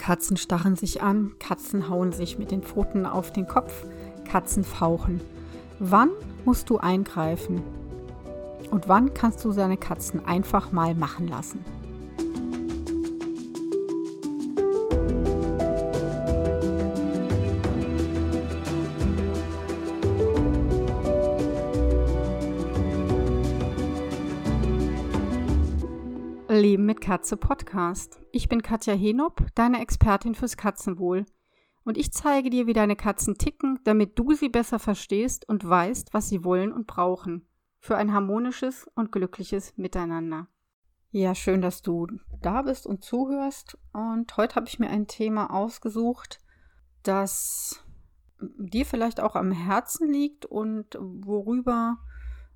Katzen starren sich an, Katzen hauen sich mit den Pfoten auf den Kopf, Katzen fauchen. Wann musst du eingreifen? Und wann kannst du deine Katzen einfach mal machen lassen? Leben mit Katze Podcast. Ich bin Katja Henop, deine Expertin fürs Katzenwohl. Und ich zeige dir, wie deine Katzen ticken, damit du sie besser verstehst und weißt, was sie wollen und brauchen. Für ein harmonisches und glückliches Miteinander. Ja, schön, dass du da bist und zuhörst. Und heute habe ich mir ein Thema ausgesucht, das dir vielleicht auch am Herzen liegt und worüber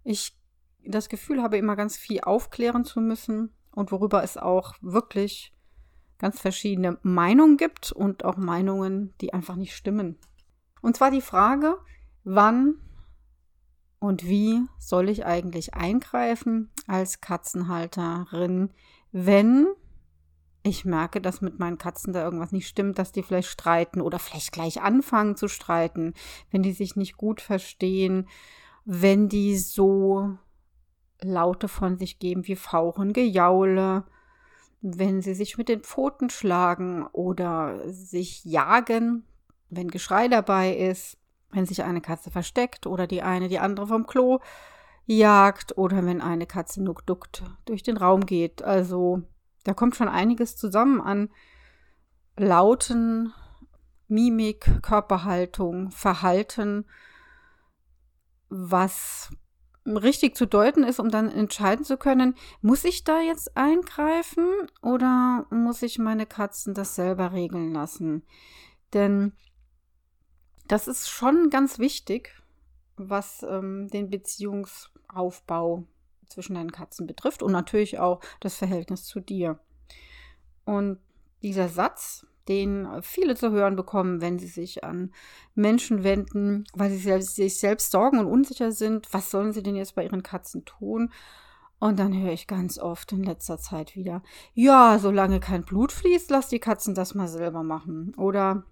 ich das Gefühl habe, immer ganz viel aufklären zu müssen und worüber es auch wirklich ganz verschiedene Meinungen gibt und auch Meinungen, die einfach nicht stimmen. Und zwar die Frage, wann und wie soll ich eigentlich eingreifen als Katzenhalterin, wenn ich merke, dass mit meinen Katzen da irgendwas nicht stimmt, dass die vielleicht streiten oder vielleicht gleich anfangen zu streiten, wenn die sich nicht gut verstehen, wenn die so Laute von sich geben wie Fauchen, Gejaule, wenn sie sich mit den Pfoten schlagen oder sich jagen, wenn Geschrei dabei ist, wenn sich eine Katze versteckt oder die eine die andere vom Klo jagt oder wenn eine Katze nuckduckt durch den Raum geht. Also da kommt schon einiges zusammen an Lauten, Mimik, Körperhaltung, Verhalten, was richtig zu deuten ist, um dann entscheiden zu können, muss ich da jetzt eingreifen oder muss ich meine Katzen das selber regeln lassen? Denn das ist schon ganz wichtig, was ähm, den Beziehungsaufbau zwischen deinen Katzen betrifft und natürlich auch das Verhältnis zu dir. Und dieser Satz, den viele zu hören bekommen, wenn sie sich an Menschen wenden, weil sie selbst, sich selbst sorgen und unsicher sind. Was sollen sie denn jetzt bei ihren Katzen tun? Und dann höre ich ganz oft in letzter Zeit wieder, ja, solange kein Blut fließt, lass die Katzen das mal selber machen. Oder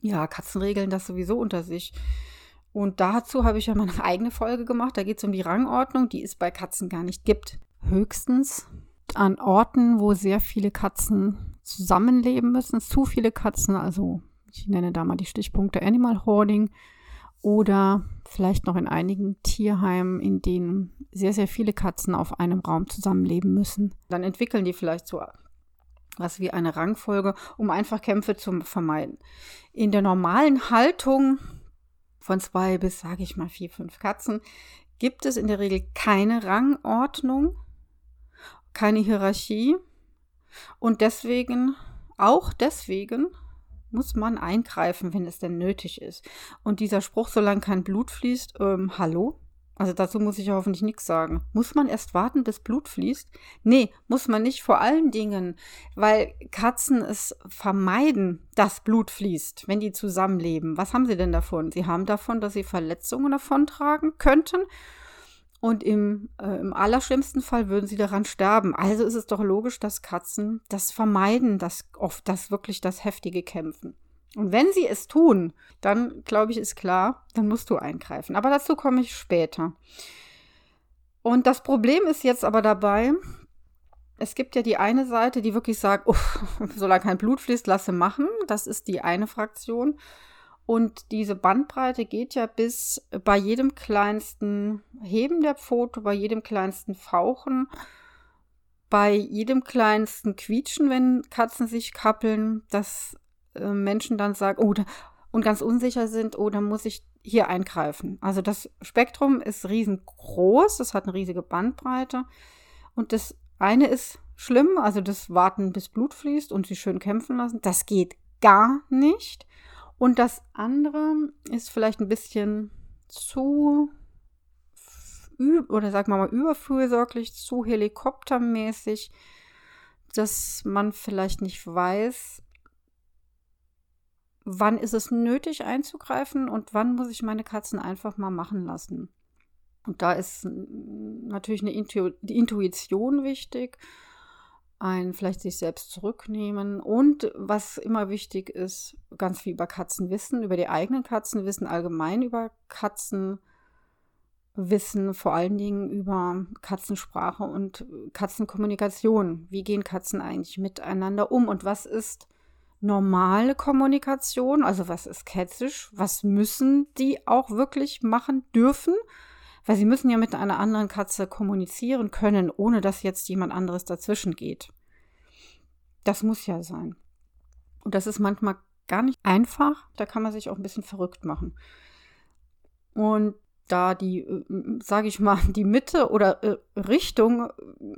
ja, Katzen regeln das sowieso unter sich. Und dazu habe ich ja meine eigene Folge gemacht. Da geht es um die Rangordnung, die es bei Katzen gar nicht gibt. Höchstens an Orten, wo sehr viele Katzen zusammenleben müssen. Zu viele Katzen, also ich nenne da mal die Stichpunkte Animal Hoarding oder vielleicht noch in einigen Tierheimen, in denen sehr, sehr viele Katzen auf einem Raum zusammenleben müssen. Dann entwickeln die vielleicht so was wie eine Rangfolge, um einfach Kämpfe zu vermeiden. In der normalen Haltung von zwei bis, sage ich mal, vier, fünf Katzen gibt es in der Regel keine Rangordnung, keine Hierarchie. Und deswegen, auch deswegen, muss man eingreifen, wenn es denn nötig ist. Und dieser Spruch, solange kein Blut fließt, ähm, hallo? Also dazu muss ich hoffentlich nichts sagen. Muss man erst warten, bis Blut fließt? Nee, muss man nicht. Vor allen Dingen, weil Katzen es vermeiden, dass Blut fließt, wenn die zusammenleben. Was haben sie denn davon? Sie haben davon, dass sie Verletzungen davontragen könnten und im, äh, im allerschlimmsten Fall würden sie daran sterben. Also ist es doch logisch, dass Katzen das vermeiden, dass oft das wirklich das heftige Kämpfen. Und wenn sie es tun, dann glaube ich, ist klar, dann musst du eingreifen. Aber dazu komme ich später. Und das Problem ist jetzt aber dabei, es gibt ja die eine Seite, die wirklich sagt, solange kein Blut fließt, lasse machen. Das ist die eine Fraktion. Und diese Bandbreite geht ja bis bei jedem kleinsten Heben der Pfote, bei jedem kleinsten Fauchen, bei jedem kleinsten Quietschen, wenn Katzen sich kappeln, dass äh, Menschen dann sagen, oh, da, und ganz unsicher sind, oh, dann muss ich hier eingreifen. Also das Spektrum ist riesengroß, es hat eine riesige Bandbreite. Und das eine ist schlimm, also das Warten, bis Blut fließt und sie schön kämpfen lassen, das geht gar nicht. Und das andere ist vielleicht ein bisschen zu oder sagen wir mal überfürsorglich, zu helikoptermäßig, dass man vielleicht nicht weiß, wann ist es nötig einzugreifen und wann muss ich meine Katzen einfach mal machen lassen. Und da ist natürlich eine Intu die Intuition wichtig ein vielleicht sich selbst zurücknehmen. Und was immer wichtig ist, ganz viel über Katzen wissen, über die eigenen Katzen wissen, allgemein über Katzen wissen, vor allen Dingen über Katzensprache und Katzenkommunikation. Wie gehen Katzen eigentlich miteinander um? Und was ist normale Kommunikation, also was ist kätzisch, was müssen die auch wirklich machen dürfen, weil sie müssen ja mit einer anderen Katze kommunizieren können, ohne dass jetzt jemand anderes dazwischen geht. Das muss ja sein. Und das ist manchmal gar nicht einfach, da kann man sich auch ein bisschen verrückt machen. Und da die, äh, sage ich mal, die Mitte oder äh, Richtung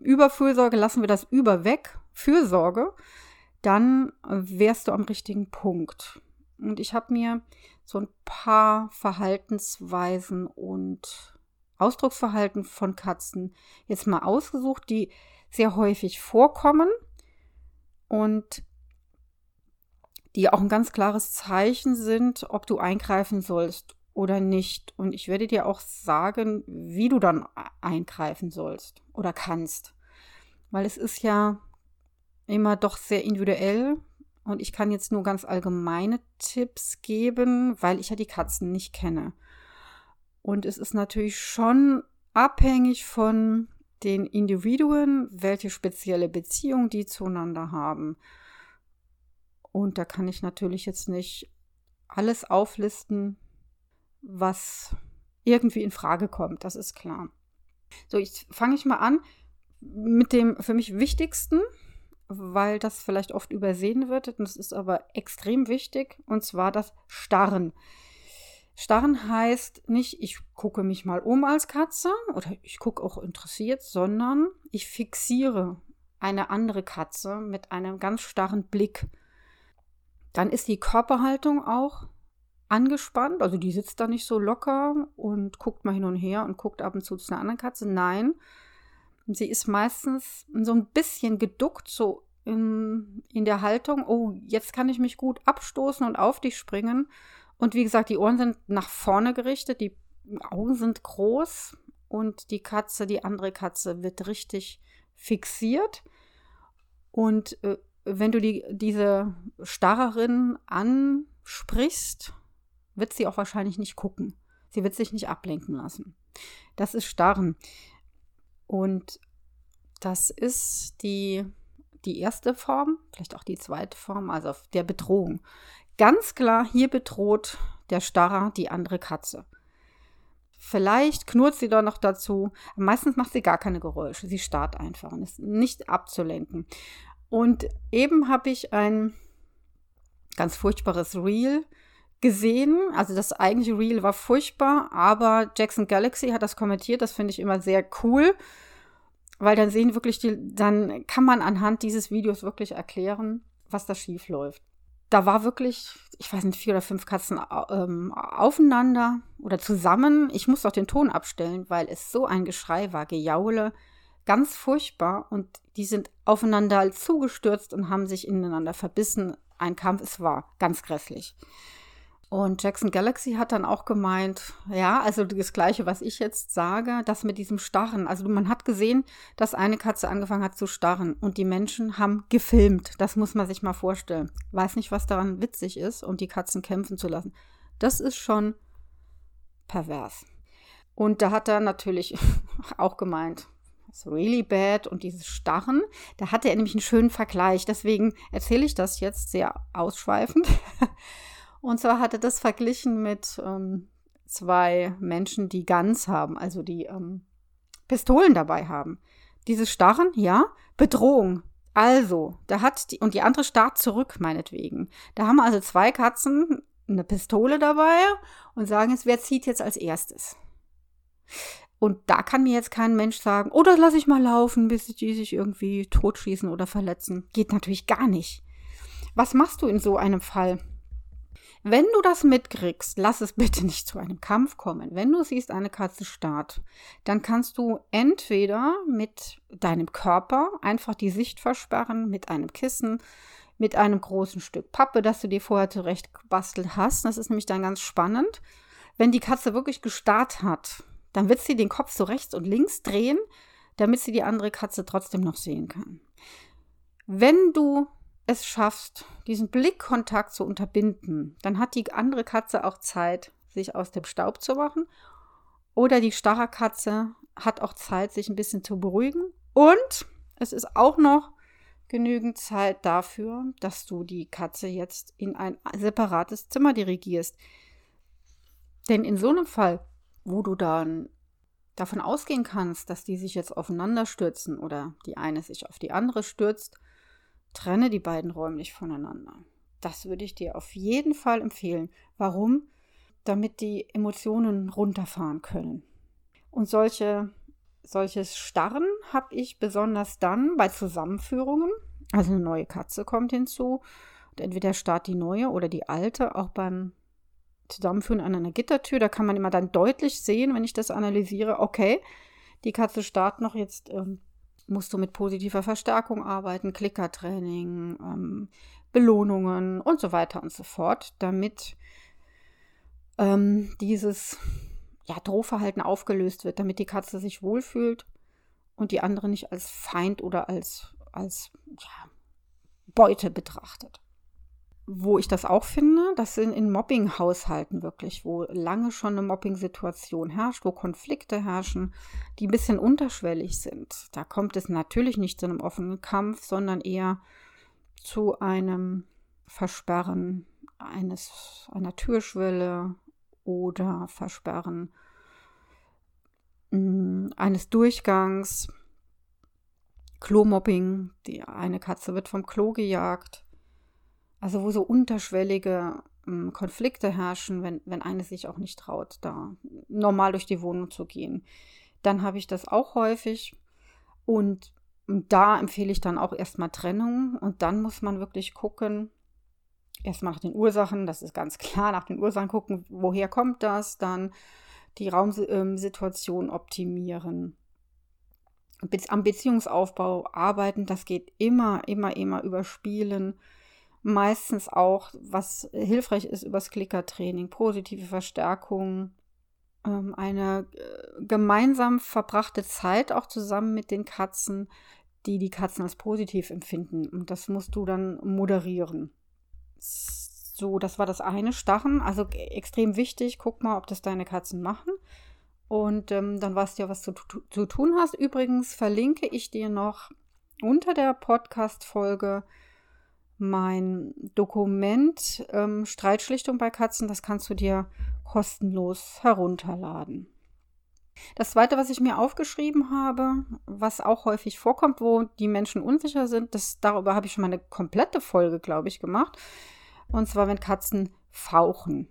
Überfürsorge, lassen wir das über weg, Fürsorge, dann wärst du am richtigen Punkt. Und ich habe mir so ein paar Verhaltensweisen und Ausdrucksverhalten von Katzen jetzt mal ausgesucht, die sehr häufig vorkommen und die auch ein ganz klares Zeichen sind, ob du eingreifen sollst oder nicht. Und ich werde dir auch sagen, wie du dann eingreifen sollst oder kannst. Weil es ist ja immer doch sehr individuell und ich kann jetzt nur ganz allgemeine Tipps geben, weil ich ja die Katzen nicht kenne. Und es ist natürlich schon abhängig von den Individuen, welche spezielle Beziehung die zueinander haben. Und da kann ich natürlich jetzt nicht alles auflisten, was irgendwie in Frage kommt, das ist klar. So, jetzt fange ich mal an mit dem für mich wichtigsten, weil das vielleicht oft übersehen wird. Und das ist aber extrem wichtig, und zwar das Starren. Starren heißt nicht, ich gucke mich mal um als Katze oder ich gucke auch interessiert, sondern ich fixiere eine andere Katze mit einem ganz starren Blick. Dann ist die Körperhaltung auch angespannt, also die sitzt da nicht so locker und guckt mal hin und her und guckt ab und zu zu einer anderen Katze. Nein, Sie ist meistens so ein bisschen geduckt, so in, in der Haltung, oh, jetzt kann ich mich gut abstoßen und auf dich springen. Und wie gesagt, die Ohren sind nach vorne gerichtet, die Augen sind groß und die Katze, die andere Katze, wird richtig fixiert. Und äh, wenn du die, diese Starrerin ansprichst, wird sie auch wahrscheinlich nicht gucken. Sie wird sich nicht ablenken lassen. Das ist Starren. Und das ist die, die erste Form, vielleicht auch die zweite Form, also der Bedrohung. Ganz klar, hier bedroht der Starrer die andere Katze. Vielleicht knurrt sie da noch dazu. Meistens macht sie gar keine Geräusche. Sie starrt einfach und ist nicht abzulenken. Und eben habe ich ein ganz furchtbares Reel gesehen. Also das eigentliche Reel war furchtbar, aber Jackson Galaxy hat das kommentiert. Das finde ich immer sehr cool, weil dann sehen wirklich die, dann kann man anhand dieses Videos wirklich erklären, was da schief läuft. Da war wirklich, ich weiß nicht, vier oder fünf Katzen ähm, aufeinander oder zusammen. Ich muss auch den Ton abstellen, weil es so ein Geschrei war, Gejaule, ganz furchtbar. Und die sind aufeinander zugestürzt und haben sich ineinander verbissen. Ein Kampf, es war ganz grässlich. Und Jackson Galaxy hat dann auch gemeint, ja, also das Gleiche, was ich jetzt sage, das mit diesem Starren. Also man hat gesehen, dass eine Katze angefangen hat zu starren und die Menschen haben gefilmt. Das muss man sich mal vorstellen. Weiß nicht, was daran witzig ist, um die Katzen kämpfen zu lassen. Das ist schon pervers. Und da hat er natürlich auch gemeint, it's really bad und dieses Starren, da hatte er nämlich einen schönen Vergleich. Deswegen erzähle ich das jetzt sehr ausschweifend. Und zwar hat er das verglichen mit ähm, zwei Menschen, die Guns haben, also die ähm, Pistolen dabei haben. Dieses Starren, ja, Bedrohung. Also, da hat die, und die andere starrt zurück, meinetwegen. Da haben also zwei Katzen eine Pistole dabei und sagen jetzt, wer zieht jetzt als erstes? Und da kann mir jetzt kein Mensch sagen, oh, das lasse ich mal laufen, bis die sich irgendwie totschießen oder verletzen. Geht natürlich gar nicht. Was machst du in so einem Fall? Wenn du das mitkriegst, lass es bitte nicht zu einem Kampf kommen. Wenn du siehst, eine Katze starrt, dann kannst du entweder mit deinem Körper einfach die Sicht versperren, mit einem Kissen, mit einem großen Stück Pappe, das du dir vorher zurecht gebastelt hast. Das ist nämlich dann ganz spannend. Wenn die Katze wirklich gestarrt hat, dann wird sie den Kopf so rechts und links drehen, damit sie die andere Katze trotzdem noch sehen kann. Wenn du es schaffst, diesen Blickkontakt zu unterbinden, dann hat die andere Katze auch Zeit, sich aus dem Staub zu machen. Oder die starre Katze hat auch Zeit, sich ein bisschen zu beruhigen. Und es ist auch noch genügend Zeit dafür, dass du die Katze jetzt in ein separates Zimmer dirigierst. Denn in so einem Fall, wo du dann davon ausgehen kannst, dass die sich jetzt aufeinander stürzen oder die eine sich auf die andere stürzt, trenne die beiden räumlich voneinander. Das würde ich dir auf jeden Fall empfehlen. Warum? Damit die Emotionen runterfahren können. Und solche, solches Starren habe ich besonders dann bei Zusammenführungen. Also eine neue Katze kommt hinzu. Und entweder starrt die neue oder die alte auch beim Zusammenführen an einer Gittertür. Da kann man immer dann deutlich sehen, wenn ich das analysiere, okay, die Katze starrt noch, jetzt ähm, musst du mit positiver Verstärkung arbeiten, Klickertraining, ähm, Belohnungen und so weiter und so fort, damit ähm, dieses ja, Drohverhalten aufgelöst wird, damit die Katze sich wohlfühlt und die andere nicht als Feind oder als, als ja, Beute betrachtet. Wo ich das auch finde, das sind in Mobbing-Haushalten wirklich, wo lange schon eine Mobbing-Situation herrscht, wo Konflikte herrschen, die ein bisschen unterschwellig sind. Da kommt es natürlich nicht zu einem offenen Kampf, sondern eher zu einem Versperren eines, einer Türschwelle oder Versperren mh, mm, eines Durchgangs. Klomobbing, die eine Katze wird vom Klo gejagt also wo so unterschwellige ähm, Konflikte herrschen, wenn, wenn eine sich auch nicht traut, da normal durch die Wohnung zu gehen. Dann habe ich das auch häufig. Und da empfehle ich dann auch erstmal Trennung. Und dann muss man wirklich gucken, erstmal nach den Ursachen, das ist ganz klar, nach den Ursachen gucken, woher kommt das, dann die Raumsituation ähm, optimieren. Am Beziehungsaufbau arbeiten, das geht immer, immer, immer über Spielen meistens auch, was hilfreich ist übers Klickertraining, positive Verstärkung, ähm, eine äh, gemeinsam verbrachte Zeit auch zusammen mit den Katzen, die die Katzen als positiv empfinden. Und das musst du dann moderieren. So, das war das eine, Stachen. Also extrem wichtig. Guck mal, ob das deine Katzen machen. Und ähm, dann weißt du ja, was du zu tun hast. Übrigens verlinke ich dir noch unter der Podcast-Folge mein Dokument ähm, Streitschlichtung bei Katzen, das kannst du dir kostenlos herunterladen. Das zweite, was ich mir aufgeschrieben habe, was auch häufig vorkommt, wo die Menschen unsicher sind, das, darüber habe ich schon mal eine komplette Folge, glaube ich, gemacht. Und zwar, wenn Katzen fauchen.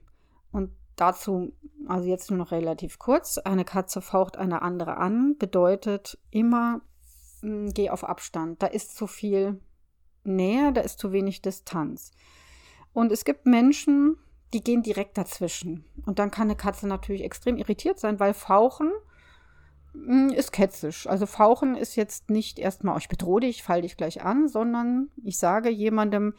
Und dazu, also jetzt nur noch relativ kurz, eine Katze faucht eine andere an, bedeutet immer, mh, hm, geh auf Abstand. Da ist zu viel Nähe, da ist zu wenig Distanz. Und es gibt Menschen, die gehen direkt dazwischen. Und dann kann eine Katze natürlich extrem irritiert sein, weil Fauchen hm, ist ketzisch. Also Fauchen ist jetzt nicht erstmal, oh, ich bedrohe dich, fall dich gleich an, sondern ich sage jemandem,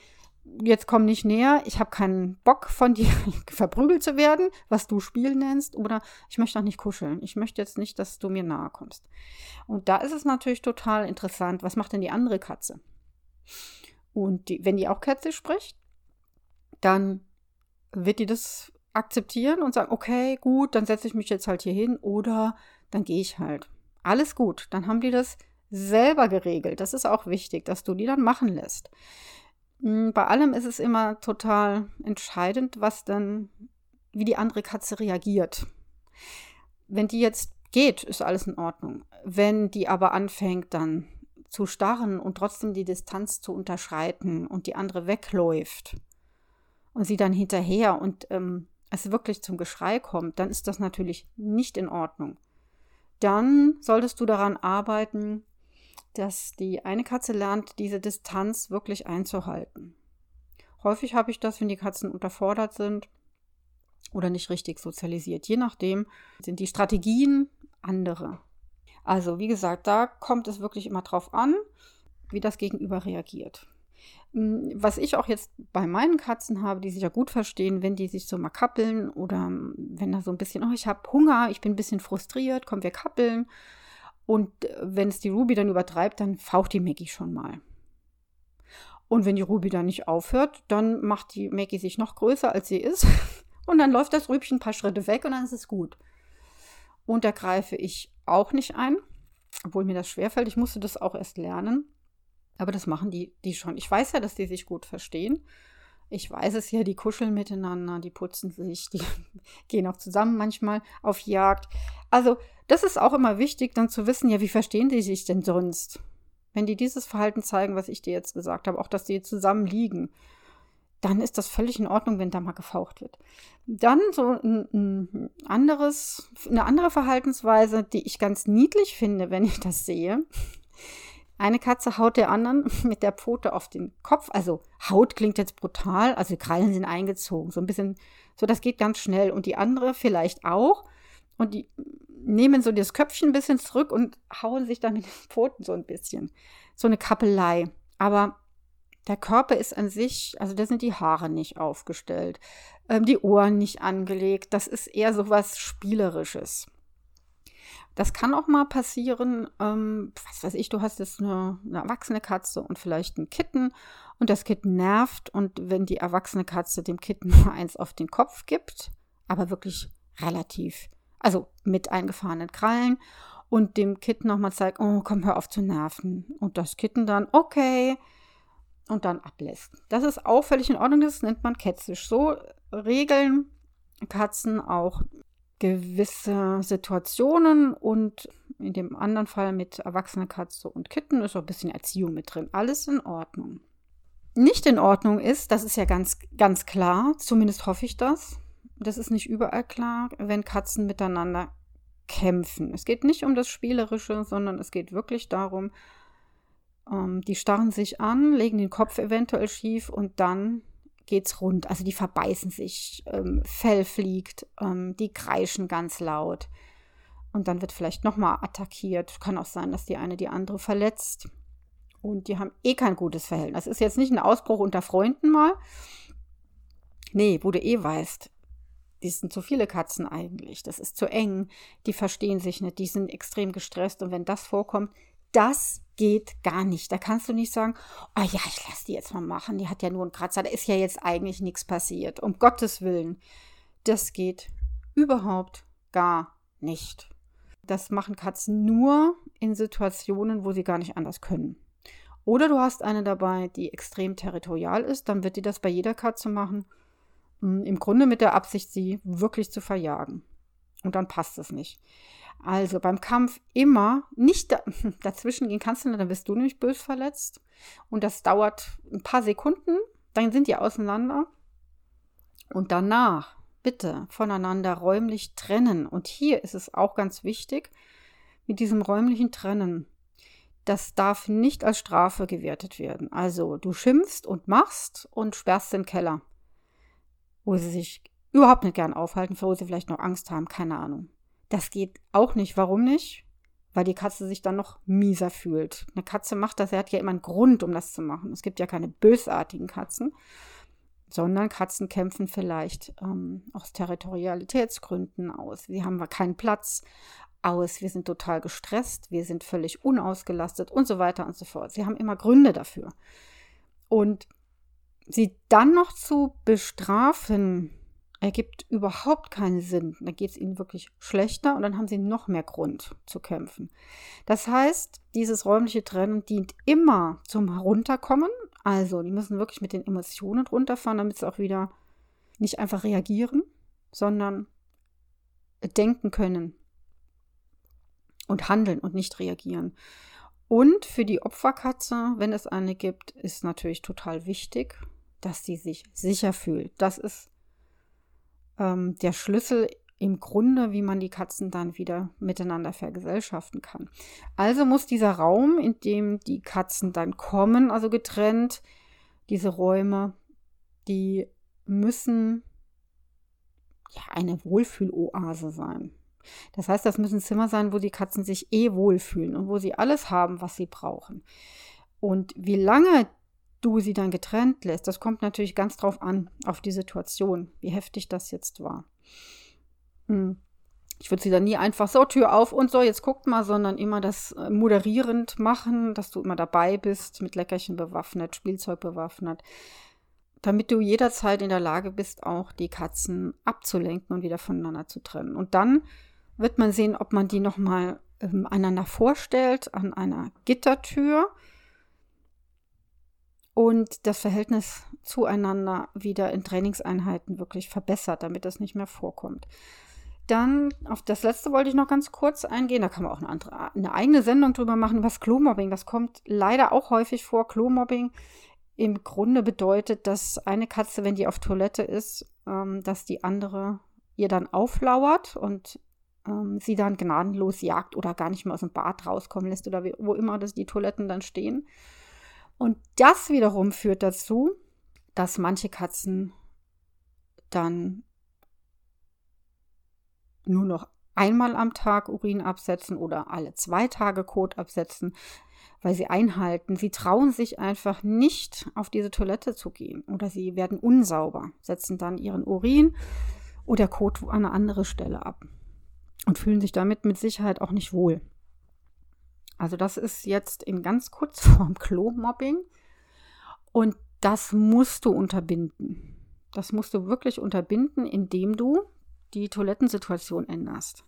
jetzt komm nicht näher, ich habe keinen Bock von dir verprügelt zu werden, was du Spiel nennst, oder ich möchte auch nicht kuscheln. Ich möchte jetzt nicht, dass du mir nahe kommst. Und da ist es natürlich total interessant, was macht denn die andere Katze? Und die, wenn die auch Katze spricht, dann wird die das akzeptieren und sagen, okay, gut, dann setze ich mich jetzt halt hier hin oder dann gehe ich halt. Alles gut, dann haben die das selber geregelt. Das ist auch wichtig, dass du die dann machen lässt. Hm, bei allem ist es immer total entscheidend, was dann, wie die andere Katze reagiert. Wenn die jetzt geht, ist alles in Ordnung. Wenn die aber anfängt, dann zu starren und trotzdem die Distanz zu unterschreiten und die andere wegläuft und sie dann hinterher und ähm, es wirklich zum Geschrei kommt, dann ist das natürlich nicht in Ordnung. Dann solltest du daran arbeiten, dass die eine Katze lernt, diese Distanz wirklich einzuhalten. Häufig habe ich das, wenn die Katzen unterfordert sind oder nicht richtig sozialisiert. Je nachdem sind die Strategien andere. Also, wie gesagt, da kommt es wirklich immer drauf an, wie das Gegenüber reagiert. Hm, was ich auch jetzt bei meinen Katzen habe, die sich ja gut verstehen, wenn die sich so mal kappeln oder hm, wenn da so ein bisschen, oh, ich habe Hunger, ich bin ein bisschen frustriert, komm, wir kappeln. Und äh, wenn es die Ruby dann übertreibt, dann faucht die Maggie schon mal. Und wenn die Ruby dann nicht aufhört, dann macht die Maggie sich noch größer, als sie ist. Und dann läuft das Rübchen ein paar Schritte weg und dann ist es gut. Und da greife ich auch nicht ein, obwohl mir das schwerfällt. Ich musste das auch erst lernen. Aber das machen die, die schon. Ich weiß ja, dass die sich gut verstehen. Ich weiß es ja, die kuscheln miteinander, die putzen sich, die gehen auch zusammen manchmal auf Jagd. Also, das ist auch immer wichtig, dann zu wissen, ja, wie verstehen die sich denn sonst? Wenn die dieses Verhalten zeigen, was ich dir jetzt gesagt habe, auch dass die zusammen liegen, dann ist das völlig in Ordnung, wenn da mal gefaucht wird. Dann so ein, ein, anderes, eine andere Verhaltensweise, die ich ganz niedlich finde, wenn ich das sehe. Eine Katze haut der anderen mit der Pfote auf den Kopf. Also Haut klingt jetzt brutal, also die Krallen sind eingezogen, so ein bisschen, so das geht ganz schnell. Und die andere vielleicht auch. Und die nehmen so das Köpfchen ein bisschen zurück und hauen sich dann mit den Pfoten so ein bisschen. So eine Kappelei. Aber der Körper ist an sich, also da sind die Haare nicht aufgestellt, ähm, die Ohren nicht angelegt. Das ist eher so was Spielerisches. Das kann auch mal passieren, ähm, was weiß ich, du hast jetzt eine, eine, erwachsene Katze und vielleicht ein Kitten und das Kitten nervt und wenn die erwachsene Katze dem Kitten nur eins auf den Kopf gibt, aber wirklich relativ, also mit eingefahrenen Krallen und dem Kitten nochmal zeigt, oh, komm, hör auf zu nerven. Und das Kitten dann, okay, und dann ablässt. Das ist auch völlig in Ordnung, das nennt man ketzisch. So regeln Katzen auch gewisse Situationen und in dem anderen Fall mit erwachsener Katze und Kitten ist auch ein bisschen Erziehung mit drin. Alles in Ordnung. Nicht in Ordnung ist, das ist ja ganz, ganz klar, zumindest hoffe ich das. Das ist nicht überall klar, wenn Katzen miteinander kämpfen. Es geht nicht um das Spielerische, sondern es geht wirklich darum, ähm, die starren sich an, legen den Kopf eventuell schief und dann geht's rund. Also die verbeißen sich, ähm, Fell fliegt, ähm, die kreischen ganz laut. Und dann wird vielleicht nochmal attackiert. Kann auch sein, dass die eine die andere verletzt. Und die haben eh kein gutes Verhältnis. Das ist jetzt nicht ein Ausbruch unter Freunden mal. Nee, wo du eh weißt, die sind zu viele Katzen eigentlich. Das ist zu eng. Die verstehen sich nicht. Die sind extrem gestresst. Und wenn das vorkommt, das geht gar nicht. Da kannst du nicht sagen, oh ja, ich lasse die jetzt mal machen. Die hat ja nur einen Kratzer. Da ist ja jetzt eigentlich nichts passiert. Um Gottes Willen. Das geht überhaupt gar nicht. Das machen Katzen nur in Situationen, wo sie gar nicht anders können. Oder du hast eine dabei, die extrem territorial ist, dann wird die das bei jeder Katze machen. Hm, Im Grunde mit der Absicht, sie wirklich zu verjagen. Und dann passt es nicht. Also beim Kampf immer nicht da, dazwischen gehen kannst du, dann bist du nämlich bös verletzt. Und das dauert ein paar Sekunden, dann sind die auseinander. Und danach bitte voneinander räumlich trennen. Und hier ist es auch ganz wichtig mit diesem räumlichen Trennen. Das darf nicht als Strafe gewertet werden. Also du schimpfst und machst und sperrst den Keller, wo sie sich überhaupt nicht gern aufhalten, wo sie vielleicht noch Angst haben, keine Ahnung. Das geht auch nicht. Warum nicht? Weil die Katze sich dann noch mieser fühlt. Eine Katze macht das, er hat ja immer einen Grund, um das zu machen. Es gibt ja keine bösartigen Katzen, sondern Katzen kämpfen vielleicht ähm, aus Territorialitätsgründen aus. Sie haben keinen Platz aus, wir sind total gestresst, wir sind völlig unausgelastet und so weiter und so fort. Sie haben immer Gründe dafür. Und sie dann noch zu bestrafen, ergibt überhaupt keinen Sinn. Da geht es ihnen wirklich schlechter und dann haben sie noch mehr Grund zu kämpfen. Das heißt, dieses räumliche Trennen dient immer zum Herunterkommen. Also, die müssen wirklich mit den Emotionen runterfahren, damit sie auch wieder nicht einfach reagieren, sondern denken können und handeln und nicht reagieren. Und für die Opferkatze, wenn es eine gibt, ist natürlich total wichtig, dass sie sich sicher fühlt. Das ist ähm, der Schlüssel im Grunde, wie man die Katzen dann wieder miteinander vergesellschaften kann. Also muss dieser Raum, in dem die Katzen dann kommen, also getrennt, diese Räume, die müssen ja eine Wohlfühloase sein. Das heißt, das müssen Zimmer sein, wo die Katzen sich eh wohlfühlen und wo sie alles haben, was sie brauchen. Und wie lange du sie dann getrennt lässt, das kommt natürlich ganz drauf an, auf die Situation, wie heftig das jetzt war. Hm. Ich würde sie dann nie einfach so Tür auf und so, jetzt guckt mal, sondern immer das äh, moderierend machen, dass du immer dabei bist, mit Leckerchen bewaffnet, Spielzeug bewaffnet, damit du jederzeit in der Lage bist, auch die Katzen abzulenken und wieder voneinander zu trennen. Und dann wird man sehen, ob man die nochmal ähm, einander vorstellt an einer Gittertür und das Verhältnis zueinander wieder in Trainingseinheiten wirklich verbessert, damit das nicht mehr vorkommt. Dann auf das letzte wollte ich noch ganz kurz eingehen. Da kann man auch eine, andere, eine eigene Sendung drüber machen, was Klomobbing. Das kommt leider auch häufig vor. Klomobbing im Grunde bedeutet, dass eine Katze, wenn die auf Toilette ist, ähm, dass die andere ihr dann auflauert und ähm, sie dann gnadenlos jagt oder gar nicht mehr aus dem Bad rauskommen lässt oder wie, wo immer das die Toiletten dann stehen. Und das wiederum führt dazu, dass manche Katzen dann nur noch einmal am Tag Urin absetzen oder alle zwei Tage Kot absetzen, weil sie einhalten. Sie trauen sich einfach nicht auf diese Toilette zu gehen oder sie werden unsauber, setzen dann ihren Urin oder Kot an eine andere Stelle ab und fühlen sich damit mit Sicherheit auch nicht wohl. Also das ist jetzt in ganz Kurzform Klo-Mobbing und das musst du unterbinden. Das musst du wirklich unterbinden, indem du die Toilettensituation änderst.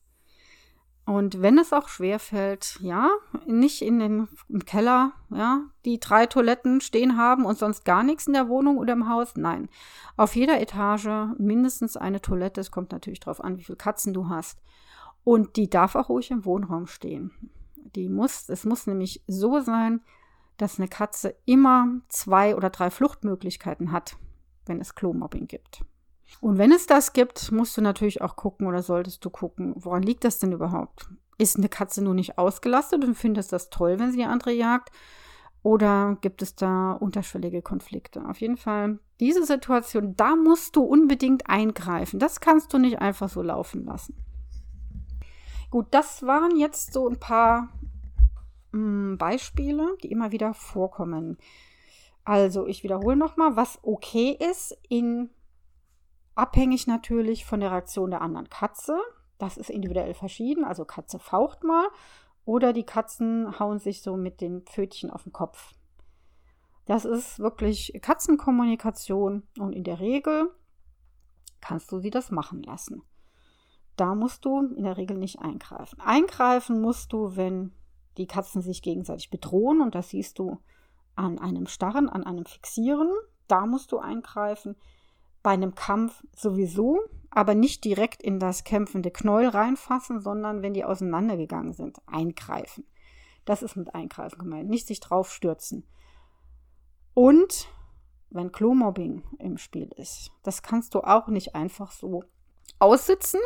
Und wenn es auch schwer fällt, ja, nicht in den im Keller, ja, die drei Toiletten stehen haben und sonst gar nichts in der Wohnung oder im Haus, nein. Auf jeder Etage mindestens eine Toilette. Es kommt natürlich darauf an, wie viele Katzen du hast. Und die darf auch ruhig im Wohnraum stehen. Die muss, es muss nämlich so sein, dass eine Katze immer zwei oder drei Fluchtmöglichkeiten hat, wenn es Klomobbing gibt. Und wenn es das gibt, musst du natürlich auch gucken oder solltest du gucken, woran liegt das denn überhaupt? Ist eine Katze nur nicht ausgelastet und findest das toll, wenn sie die andere jagt? Oder gibt es da unterschwellige Konflikte? Auf jeden Fall, diese Situation, da musst du unbedingt eingreifen. Das kannst du nicht einfach so laufen lassen. Gut, das waren jetzt so ein paar mh, hm, Beispiele, die immer wieder vorkommen. Also, ich wiederhole nochmal, was okay ist in Abhängig natürlich von der Reaktion der anderen Katze. Das ist individuell verschieden. Also Katze faucht mal oder die Katzen hauen sich so mit den Pfötchen auf den Kopf. Das ist wirklich Katzenkommunikation und in der Regel kannst du sie das machen lassen. Da musst du in der Regel nicht eingreifen. Eingreifen musst du, wenn die Katzen sich gegenseitig bedrohen und das siehst du an einem Starren, an einem Fixieren. Da musst du eingreifen bei einem Kampf sowieso, aber nicht direkt in das kämpfende Knäuel reinfassen, sondern wenn die auseinandergegangen sind, eingreifen. Das ist mit Eingreifen gemeint, nicht sich draufstürzen. Und wenn Klomobbing im Spiel ist, das kannst du auch nicht einfach so aussitzen,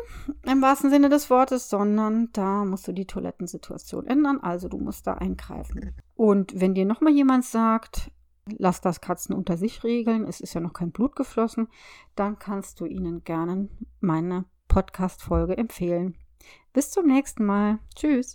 im wahrsten Sinne des Wortes, sondern da musst du die Toilettensituation ändern, also du musst da eingreifen. Und wenn dir nochmal jemand sagt, lass das Katzen unter sich regeln, es ist ja noch kein Blut geflossen, dann kannst du ihnen gerne meine Podcast-Folge empfehlen. Bis zum nächsten Mal. Tschüss.